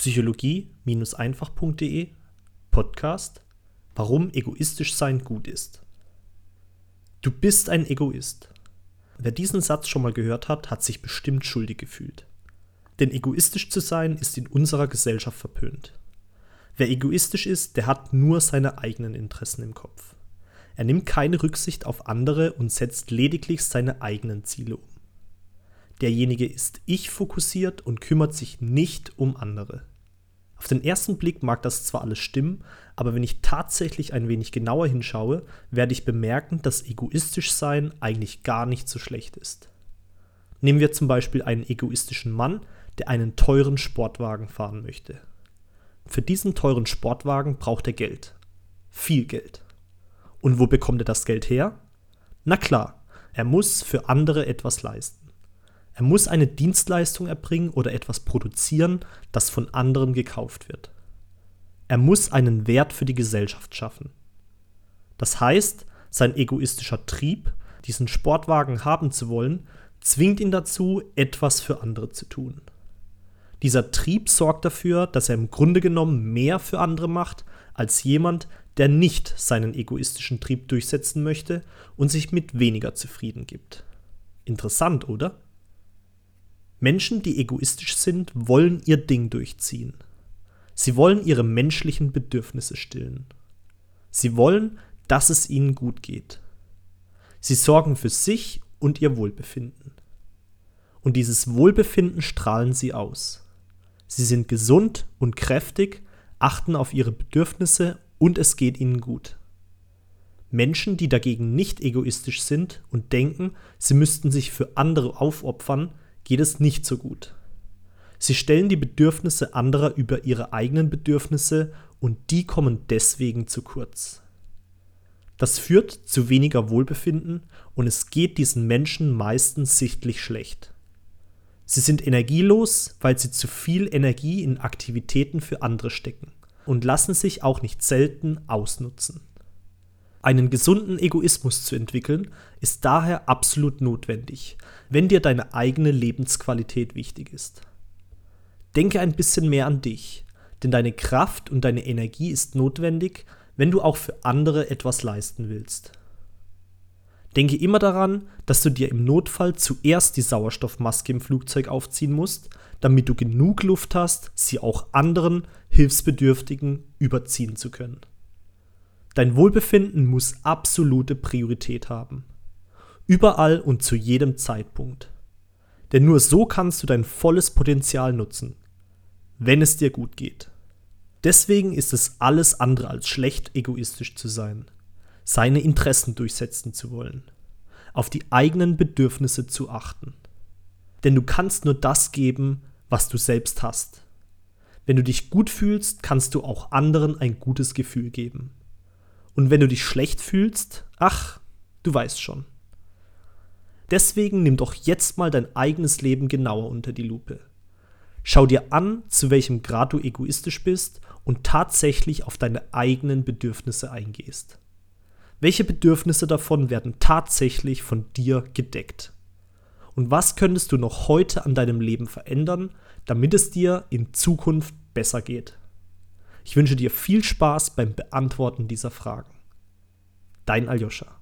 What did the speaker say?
psychologie-einfach.de Podcast Warum egoistisch sein gut ist. Du bist ein Egoist. Wer diesen Satz schon mal gehört hat, hat sich bestimmt schuldig gefühlt. Denn egoistisch zu sein ist in unserer Gesellschaft verpönt. Wer egoistisch ist, der hat nur seine eigenen Interessen im Kopf. Er nimmt keine Rücksicht auf andere und setzt lediglich seine eigenen Ziele um. Derjenige ist ich fokussiert und kümmert sich nicht um andere. Auf den ersten Blick mag das zwar alles stimmen, aber wenn ich tatsächlich ein wenig genauer hinschaue, werde ich bemerken, dass egoistisch sein eigentlich gar nicht so schlecht ist. Nehmen wir zum Beispiel einen egoistischen Mann, der einen teuren Sportwagen fahren möchte. Für diesen teuren Sportwagen braucht er Geld. Viel Geld. Und wo bekommt er das Geld her? Na klar, er muss für andere etwas leisten. Er muss eine Dienstleistung erbringen oder etwas produzieren, das von anderen gekauft wird. Er muss einen Wert für die Gesellschaft schaffen. Das heißt, sein egoistischer Trieb, diesen Sportwagen haben zu wollen, zwingt ihn dazu, etwas für andere zu tun. Dieser Trieb sorgt dafür, dass er im Grunde genommen mehr für andere macht als jemand, der nicht seinen egoistischen Trieb durchsetzen möchte und sich mit weniger zufrieden gibt. Interessant, oder? Menschen, die egoistisch sind, wollen ihr Ding durchziehen. Sie wollen ihre menschlichen Bedürfnisse stillen. Sie wollen, dass es ihnen gut geht. Sie sorgen für sich und ihr Wohlbefinden. Und dieses Wohlbefinden strahlen sie aus. Sie sind gesund und kräftig, achten auf ihre Bedürfnisse und es geht ihnen gut. Menschen, die dagegen nicht egoistisch sind und denken, sie müssten sich für andere aufopfern, geht es nicht so gut. Sie stellen die Bedürfnisse anderer über ihre eigenen Bedürfnisse und die kommen deswegen zu kurz. Das führt zu weniger Wohlbefinden und es geht diesen Menschen meistens sichtlich schlecht. Sie sind energielos, weil sie zu viel Energie in Aktivitäten für andere stecken und lassen sich auch nicht selten ausnutzen. Einen gesunden Egoismus zu entwickeln, ist daher absolut notwendig, wenn dir deine eigene Lebensqualität wichtig ist. Denke ein bisschen mehr an dich, denn deine Kraft und deine Energie ist notwendig, wenn du auch für andere etwas leisten willst. Denke immer daran, dass du dir im Notfall zuerst die Sauerstoffmaske im Flugzeug aufziehen musst, damit du genug Luft hast, sie auch anderen Hilfsbedürftigen überziehen zu können. Dein Wohlbefinden muss absolute Priorität haben. Überall und zu jedem Zeitpunkt. Denn nur so kannst du dein volles Potenzial nutzen, wenn es dir gut geht. Deswegen ist es alles andere als schlecht, egoistisch zu sein, seine Interessen durchsetzen zu wollen, auf die eigenen Bedürfnisse zu achten. Denn du kannst nur das geben, was du selbst hast. Wenn du dich gut fühlst, kannst du auch anderen ein gutes Gefühl geben. Und wenn du dich schlecht fühlst, ach, du weißt schon. Deswegen nimm doch jetzt mal dein eigenes Leben genauer unter die Lupe. Schau dir an, zu welchem Grad du egoistisch bist und tatsächlich auf deine eigenen Bedürfnisse eingehst. Welche Bedürfnisse davon werden tatsächlich von dir gedeckt? Und was könntest du noch heute an deinem Leben verändern, damit es dir in Zukunft besser geht? Ich wünsche dir viel Spaß beim Beantworten dieser Fragen. Dein Aljoscha.